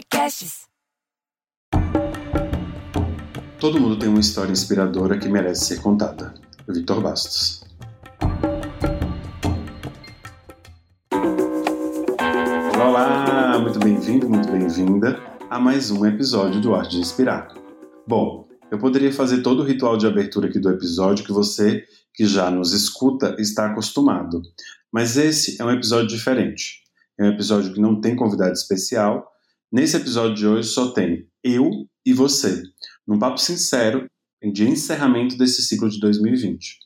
Podcasts. Todo mundo tem uma história inspiradora que merece ser contada. Vitor Bastos. Olá, muito bem-vindo, muito bem-vinda a mais um episódio do Arte de Inspirar. Bom, eu poderia fazer todo o ritual de abertura aqui do episódio que você que já nos escuta está acostumado, mas esse é um episódio diferente. É um episódio que não tem convidado especial. Nesse episódio de hoje só tem eu e você, num papo sincero de encerramento desse ciclo de 2020.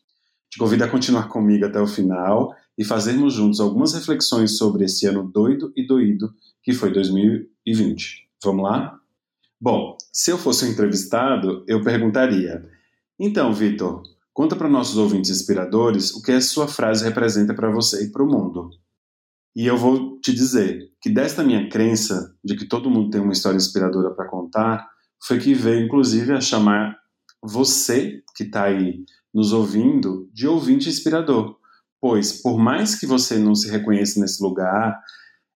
Te convido a continuar comigo até o final e fazermos juntos algumas reflexões sobre esse ano doido e doído que foi 2020. Vamos lá? Bom, se eu fosse um entrevistado, eu perguntaria: Então, Vitor, conta para nossos ouvintes inspiradores o que a sua frase representa para você e para o mundo. E eu vou te dizer que desta minha crença de que todo mundo tem uma história inspiradora para contar, foi que veio inclusive a chamar você que está aí nos ouvindo de ouvinte inspirador. Pois, por mais que você não se reconheça nesse lugar,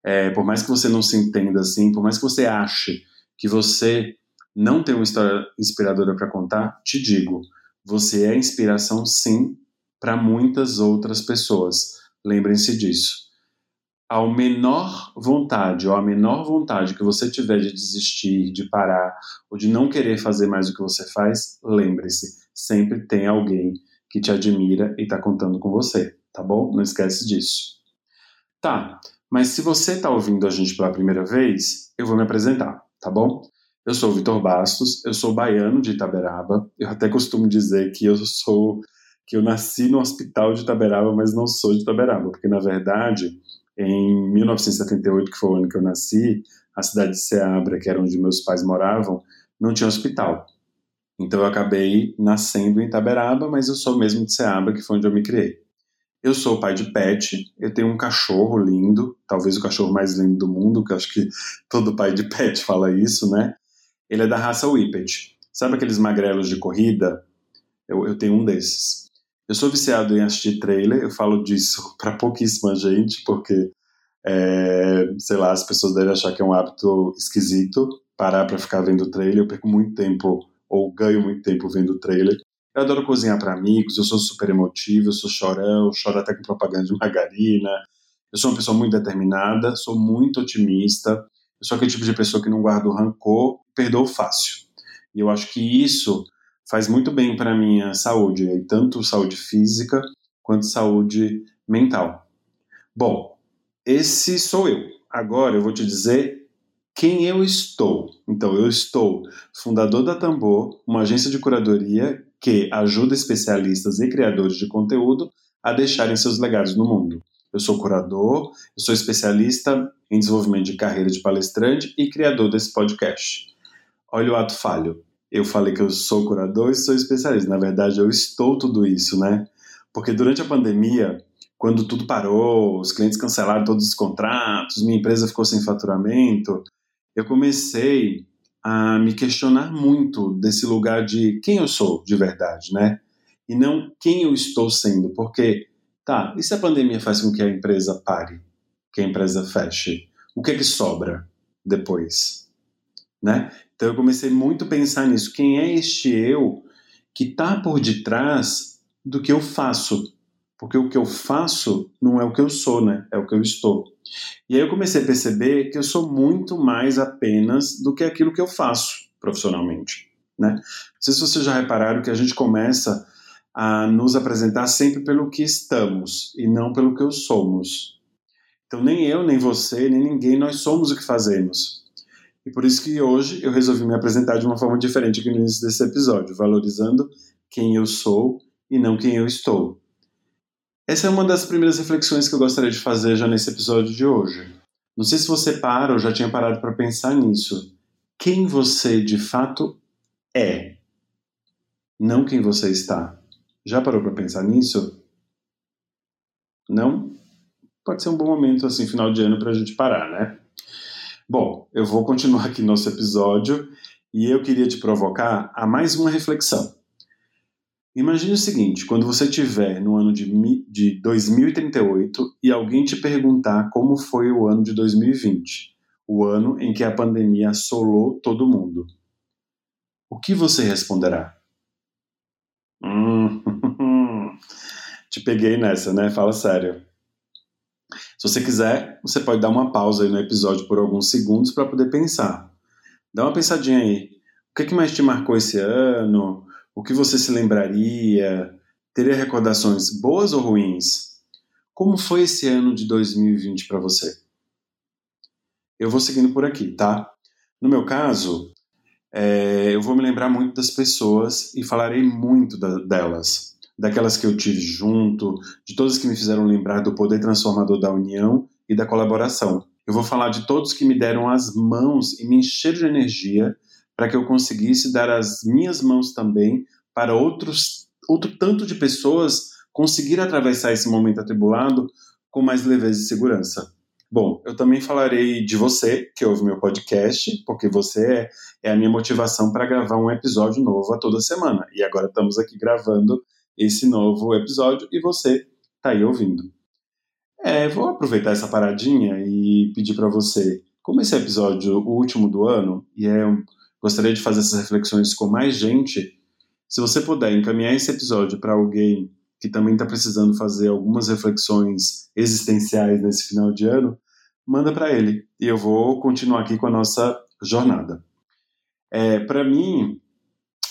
é, por mais que você não se entenda assim, por mais que você ache que você não tem uma história inspiradora para contar, te digo, você é inspiração sim para muitas outras pessoas. Lembrem-se disso ao menor vontade ou a menor vontade que você tiver de desistir, de parar ou de não querer fazer mais o que você faz, lembre-se, sempre tem alguém que te admira e está contando com você, tá bom? Não esquece disso. Tá, mas se você está ouvindo a gente pela primeira vez, eu vou me apresentar, tá bom? Eu sou o Vitor Bastos, eu sou baiano de Itaberaba. Eu até costumo dizer que eu sou que eu nasci no hospital de Itaberaba, mas não sou de Itaberaba, porque na verdade em 1978, que foi o ano que eu nasci, a cidade de Ceabra, que era onde meus pais moravam, não tinha hospital. Então eu acabei nascendo em Itaberaba, mas eu sou mesmo de Ceabra, que foi onde eu me criei. Eu sou pai de pet, eu tenho um cachorro lindo, talvez o cachorro mais lindo do mundo, que acho que todo pai de pet fala isso, né? Ele é da raça Whippet. Sabe aqueles magrelos de corrida? Eu, eu tenho um desses. Eu sou viciado em assistir trailer, eu falo disso para pouquíssima gente, porque, é, sei lá, as pessoas devem achar que é um hábito esquisito parar para ficar vendo trailer. Eu perco muito tempo, ou ganho muito tempo vendo trailer. Eu adoro cozinhar para amigos, eu sou super emotivo, eu sou chorão, choro até com propaganda de margarina. Eu sou uma pessoa muito determinada, sou muito otimista. Eu sou aquele tipo de pessoa que não guarda o rancor, perdoa fácil. E eu acho que isso faz muito bem para minha saúde, tanto saúde física quanto saúde mental. Bom, esse sou eu. Agora eu vou te dizer quem eu estou. Então, eu estou fundador da Tambor, uma agência de curadoria que ajuda especialistas e criadores de conteúdo a deixarem seus legados no mundo. Eu sou curador, eu sou especialista em desenvolvimento de carreira de palestrante e criador desse podcast. Olha o ato falho eu falei que eu sou curador e sou especialista. Na verdade, eu estou tudo isso, né? Porque durante a pandemia, quando tudo parou, os clientes cancelaram todos os contratos, minha empresa ficou sem faturamento, eu comecei a me questionar muito desse lugar de quem eu sou de verdade, né? E não quem eu estou sendo, porque, tá, e se a pandemia faz com que a empresa pare, que a empresa feche? O que é que sobra depois, né? Então eu comecei muito a pensar nisso. Quem é este eu que está por detrás do que eu faço? Porque o que eu faço não é o que eu sou, né? É o que eu estou. E aí eu comecei a perceber que eu sou muito mais apenas do que aquilo que eu faço profissionalmente, né? Não sei se vocês já repararam que a gente começa a nos apresentar sempre pelo que estamos e não pelo que somos. Então nem eu, nem você, nem ninguém, nós somos o que fazemos. E por isso que hoje eu resolvi me apresentar de uma forma diferente aqui no início desse episódio, valorizando quem eu sou e não quem eu estou. Essa é uma das primeiras reflexões que eu gostaria de fazer já nesse episódio de hoje. Não sei se você para ou já tinha parado para pensar nisso. Quem você de fato é, não quem você está. Já parou para pensar nisso? Não? Pode ser um bom momento, assim, final de ano, para a gente parar, né? Bom, eu vou continuar aqui nosso episódio e eu queria te provocar a mais uma reflexão. Imagine o seguinte: quando você estiver no ano de, de 2038 e alguém te perguntar como foi o ano de 2020, o ano em que a pandemia assolou todo mundo. O que você responderá? Hum, te peguei nessa, né? Fala sério. Se você quiser, você pode dar uma pausa aí no episódio por alguns segundos para poder pensar. Dá uma pensadinha aí. O que, é que mais te marcou esse ano? O que você se lembraria? Teria recordações boas ou ruins? Como foi esse ano de 2020 para você? Eu vou seguindo por aqui, tá? No meu caso, é, eu vou me lembrar muito das pessoas e falarei muito da, delas. Daquelas que eu tive junto, de todas que me fizeram lembrar do poder transformador da união e da colaboração. Eu vou falar de todos que me deram as mãos e me encheram de energia para que eu conseguisse dar as minhas mãos também para outros, outro tanto de pessoas conseguir atravessar esse momento atribulado com mais leveza e segurança. Bom, eu também falarei de você que ouve meu podcast, porque você é, é a minha motivação para gravar um episódio novo a toda semana. E agora estamos aqui gravando esse novo episódio e você está aí ouvindo. É, vou aproveitar essa paradinha e pedir para você, como esse episódio o último do ano, e é, gostaria de fazer essas reflexões com mais gente, se você puder encaminhar esse episódio para alguém que também está precisando fazer algumas reflexões existenciais nesse final de ano, manda para ele e eu vou continuar aqui com a nossa jornada. É, para mim,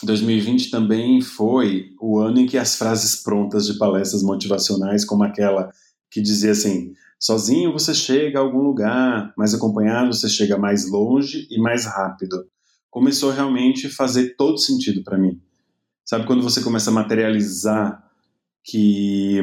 2020 também foi o ano em que as frases prontas de palestras motivacionais, como aquela que dizia assim: sozinho você chega a algum lugar, mas acompanhado você chega mais longe e mais rápido, começou realmente a fazer todo sentido para mim. Sabe quando você começa a materializar que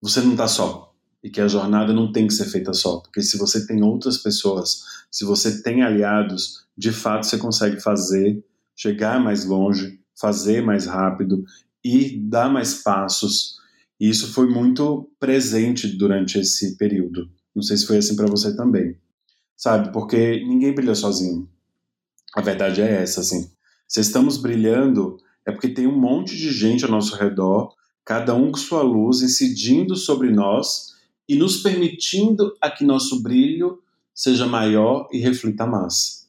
você não está só e que a jornada não tem que ser feita só, porque se você tem outras pessoas, se você tem aliados, de fato você consegue fazer, chegar mais longe, fazer mais rápido e dar mais passos. E isso foi muito presente durante esse período. Não sei se foi assim para você também. Sabe? Porque ninguém brilha sozinho. A verdade é essa, assim. Se estamos brilhando, é porque tem um monte de gente ao nosso redor cada um com sua luz incidindo sobre nós e nos permitindo a que nosso brilho seja maior e reflita mais.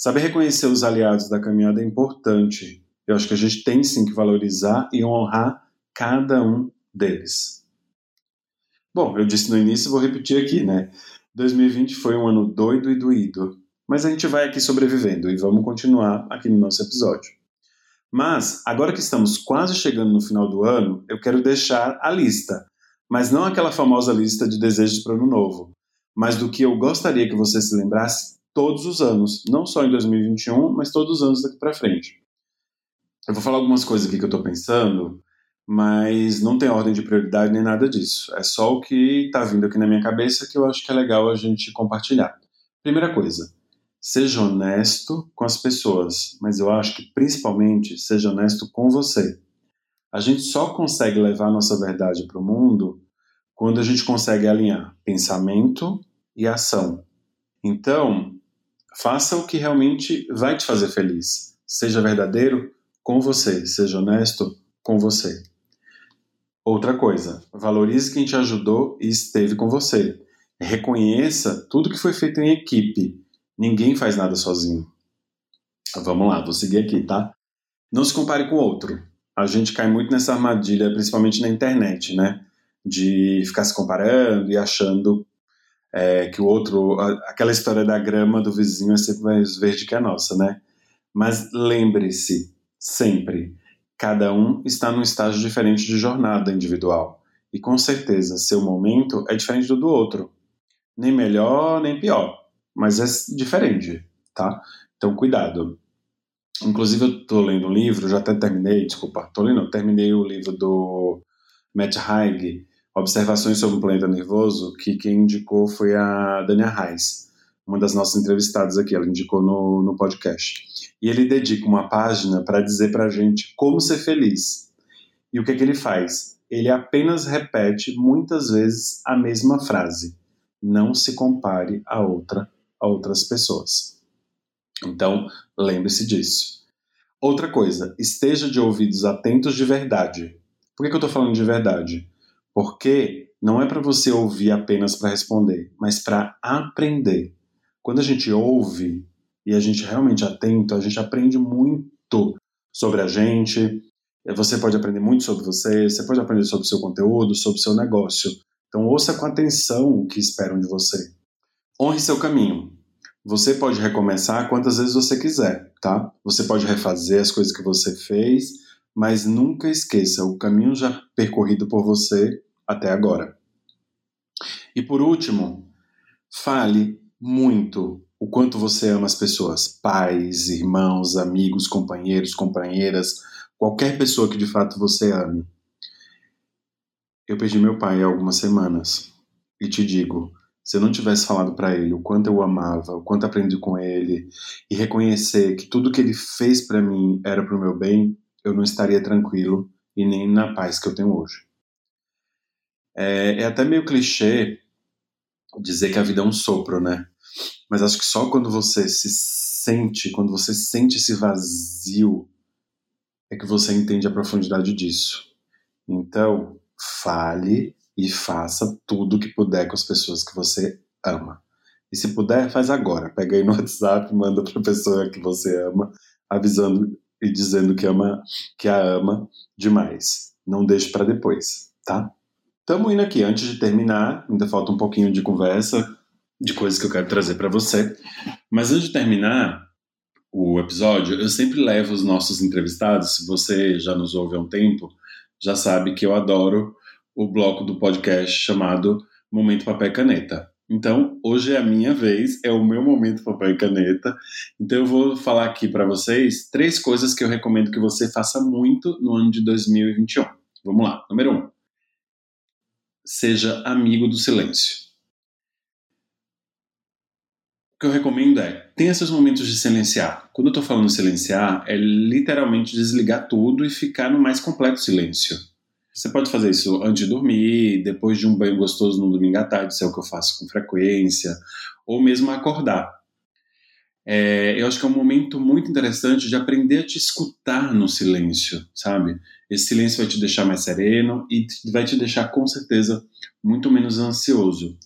Saber reconhecer os aliados da caminhada é importante. Eu acho que a gente tem sim que valorizar e honrar cada um deles. Bom, eu disse no início e vou repetir aqui, né? 2020 foi um ano doido e doído, mas a gente vai aqui sobrevivendo e vamos continuar aqui no nosso episódio. Mas, agora que estamos quase chegando no final do ano, eu quero deixar a lista. Mas não aquela famosa lista de desejos para o ano novo, mas do que eu gostaria que você se lembrasse todos os anos, não só em 2021, mas todos os anos daqui para frente. Eu vou falar algumas coisas aqui que eu estou pensando, mas não tem ordem de prioridade nem nada disso. É só o que está vindo aqui na minha cabeça que eu acho que é legal a gente compartilhar. Primeira coisa, Seja honesto com as pessoas, mas eu acho que principalmente seja honesto com você. A gente só consegue levar nossa verdade para o mundo quando a gente consegue alinhar pensamento e ação. Então, faça o que realmente vai te fazer feliz. Seja verdadeiro com você, seja honesto com você. Outra coisa, valorize quem te ajudou e esteve com você. Reconheça tudo que foi feito em equipe Ninguém faz nada sozinho. Vamos lá, vou seguir aqui, tá? Não se compare com o outro. A gente cai muito nessa armadilha, principalmente na internet, né? De ficar se comparando e achando é, que o outro. Aquela história da grama do vizinho é sempre mais verde que a nossa, né? Mas lembre-se, sempre, cada um está num estágio diferente de jornada individual. E com certeza, seu momento é diferente do do outro. Nem melhor, nem pior mas é diferente, tá? Então, cuidado. Inclusive, eu tô lendo um livro, já até terminei, desculpa, tô lendo, terminei o livro do Matt Haig, Observações sobre o Planeta Nervoso, que quem indicou foi a Dania Reis, uma das nossas entrevistadas aqui, ela indicou no, no podcast. E ele dedica uma página para dizer pra gente como ser feliz. E o que, é que ele faz? Ele apenas repete muitas vezes a mesma frase: não se compare a outra a outras pessoas. Então, lembre-se disso. Outra coisa, esteja de ouvidos atentos de verdade. Por que, que eu estou falando de verdade? Porque não é para você ouvir apenas para responder, mas para aprender. Quando a gente ouve e a gente realmente é atento, a gente aprende muito sobre a gente. Você pode aprender muito sobre você, você pode aprender sobre o seu conteúdo, sobre o seu negócio. Então ouça com atenção o que esperam de você. Honre seu caminho. Você pode recomeçar quantas vezes você quiser, tá? Você pode refazer as coisas que você fez, mas nunca esqueça o caminho já percorrido por você até agora. E por último, fale muito o quanto você ama as pessoas, pais, irmãos, amigos, companheiros, companheiras, qualquer pessoa que de fato você ame. Eu perdi meu pai há algumas semanas e te digo, se eu não tivesse falado para ele o quanto eu amava, o quanto aprendi com ele e reconhecer que tudo que ele fez para mim era para o meu bem, eu não estaria tranquilo e nem na paz que eu tenho hoje. É, é até meio clichê dizer que a vida é um sopro, né? Mas acho que só quando você se sente, quando você sente esse vazio, é que você entende a profundidade disso. Então, fale e faça tudo o que puder com as pessoas que você ama. E se puder, faz agora. Pega aí no WhatsApp, manda para a pessoa que você ama, avisando e dizendo que ama, que a ama demais. Não deixe para depois, tá? Estamos indo aqui. Antes de terminar, ainda falta um pouquinho de conversa, de coisas que eu quero trazer para você. Mas antes de terminar o episódio, eu sempre levo os nossos entrevistados. Se você já nos ouve há um tempo, já sabe que eu adoro o bloco do podcast chamado Momento Papel e Caneta. Então, hoje é a minha vez, é o meu momento papel e caneta. Então, eu vou falar aqui para vocês três coisas que eu recomendo que você faça muito no ano de 2021. Vamos lá. Número um, seja amigo do silêncio. O que eu recomendo é tenha seus momentos de silenciar. Quando eu estou falando silenciar, é literalmente desligar tudo e ficar no mais completo silêncio. Você pode fazer isso antes de dormir, depois de um banho gostoso no domingo à tarde, isso é o que eu faço com frequência, ou mesmo acordar. É, eu acho que é um momento muito interessante de aprender a te escutar no silêncio, sabe? Esse silêncio vai te deixar mais sereno e vai te deixar, com certeza, muito menos ansioso.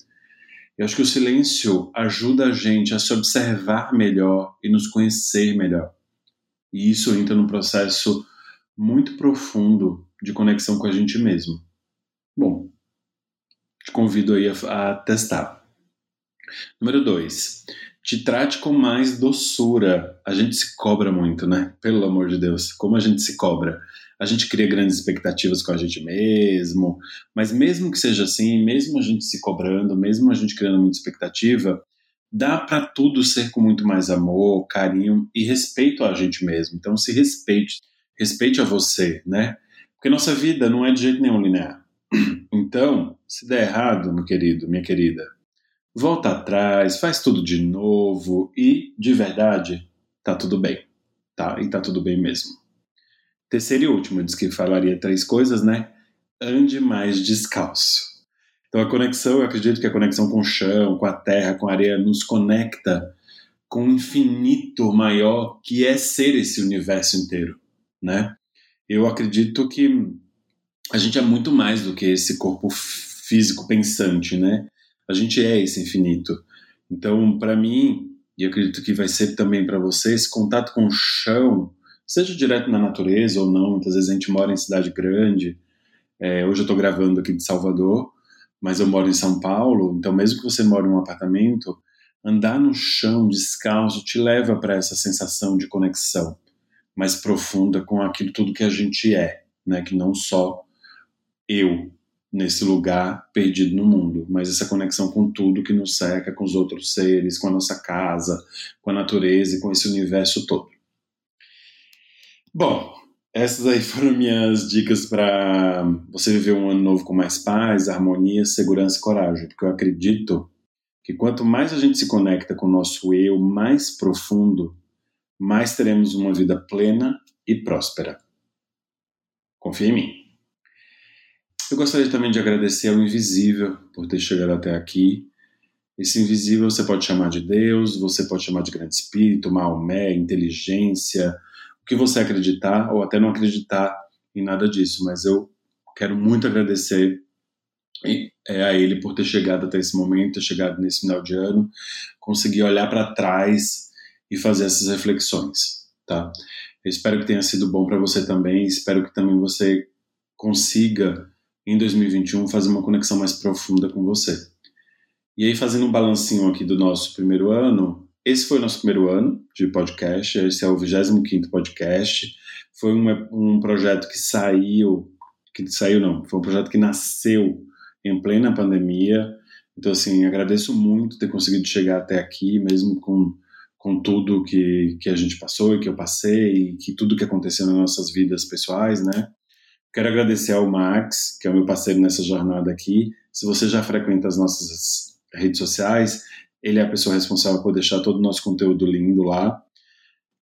Eu acho que o silêncio ajuda a gente a se observar melhor e nos conhecer melhor. E isso entra num processo muito profundo de conexão com a gente mesmo. Bom, te convido aí a, a testar. Número dois, te trate com mais doçura. A gente se cobra muito, né? Pelo amor de Deus, como a gente se cobra. A gente cria grandes expectativas com a gente mesmo, mas mesmo que seja assim, mesmo a gente se cobrando, mesmo a gente criando muita expectativa, dá para tudo ser com muito mais amor, carinho e respeito a gente mesmo. Então se respeite, respeite a você, né? Porque nossa vida não é de jeito nenhum linear. Então, se der errado, meu querido, minha querida, volta atrás, faz tudo de novo e, de verdade, tá tudo bem. Tá? E tá tudo bem mesmo. Terceiro e último, disse que falaria três coisas, né? Ande mais descalço. Então a conexão, eu acredito que a conexão com o chão, com a terra, com a areia, nos conecta com o infinito maior que é ser esse universo inteiro, né? eu acredito que a gente é muito mais do que esse corpo físico pensante, né? A gente é esse infinito. Então, para mim, e acredito que vai ser também para você, esse contato com o chão, seja direto na natureza ou não, muitas vezes a gente mora em cidade grande. É, hoje eu estou gravando aqui de Salvador, mas eu moro em São Paulo, então mesmo que você more em um apartamento, andar no chão descalço te leva para essa sensação de conexão mais profunda com aquilo tudo que a gente é, né? Que não só eu nesse lugar perdido no mundo, mas essa conexão com tudo que nos cerca, com os outros seres, com a nossa casa, com a natureza e com esse universo todo. Bom, essas aí foram minhas dicas para você viver um ano novo com mais paz, harmonia, segurança e coragem, porque eu acredito que quanto mais a gente se conecta com o nosso eu mais profundo, mais teremos uma vida plena e próspera. Confie em mim. Eu gostaria também de agradecer ao Invisível por ter chegado até aqui. Esse invisível você pode chamar de Deus, você pode chamar de Grande Espírito, Maomé, inteligência, o que você acreditar ou até não acreditar em nada disso, mas eu quero muito agradecer é, a Ele por ter chegado até esse momento, ter chegado nesse final de ano, conseguir olhar para trás e fazer essas reflexões, tá? Eu espero que tenha sido bom para você também, espero que também você consiga em 2021 fazer uma conexão mais profunda com você. E aí fazendo um balancinho aqui do nosso primeiro ano, esse foi o nosso primeiro ano de podcast, esse é o 25º podcast. Foi um, um projeto que saiu, que saiu não, foi um projeto que nasceu em plena pandemia. Então, assim, agradeço muito ter conseguido chegar até aqui, mesmo com, com tudo que, que a gente passou e que eu passei, e que tudo que aconteceu nas nossas vidas pessoais, né? Quero agradecer ao Max, que é o meu parceiro nessa jornada aqui. Se você já frequenta as nossas redes sociais, ele é a pessoa responsável por deixar todo o nosso conteúdo lindo lá.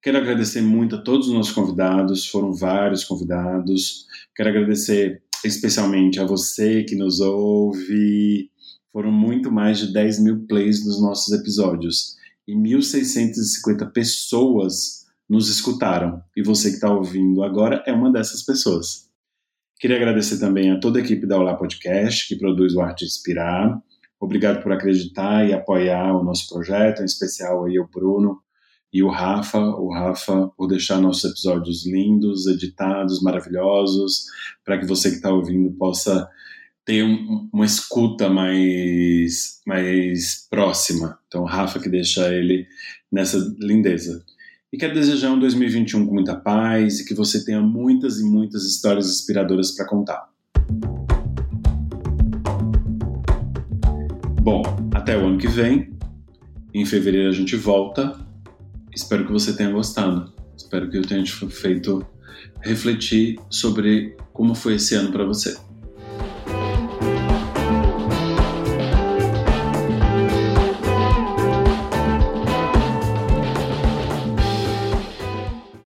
Quero agradecer muito a todos os nossos convidados, foram vários convidados. Quero agradecer especialmente a você que nos ouve. Foram muito mais de 10 mil plays nos nossos episódios e 1.650 pessoas nos escutaram. E você que está ouvindo agora é uma dessas pessoas. Queria agradecer também a toda a equipe da Olá Podcast, que produz o Arte Inspirar. Obrigado por acreditar e apoiar o nosso projeto, em especial aí o Bruno e o Rafa, o Rafa por deixar nossos episódios lindos, editados, maravilhosos, para que você que está ouvindo possa ter um, uma escuta mais, mais próxima. Então, o Rafa que deixa ele nessa lindeza. E quero desejar um 2021 com muita paz e que você tenha muitas e muitas histórias inspiradoras para contar. Bom, até o ano que vem. Em fevereiro a gente volta Espero que você tenha gostado. Espero que eu tenha te feito refletir sobre como foi esse ano para você.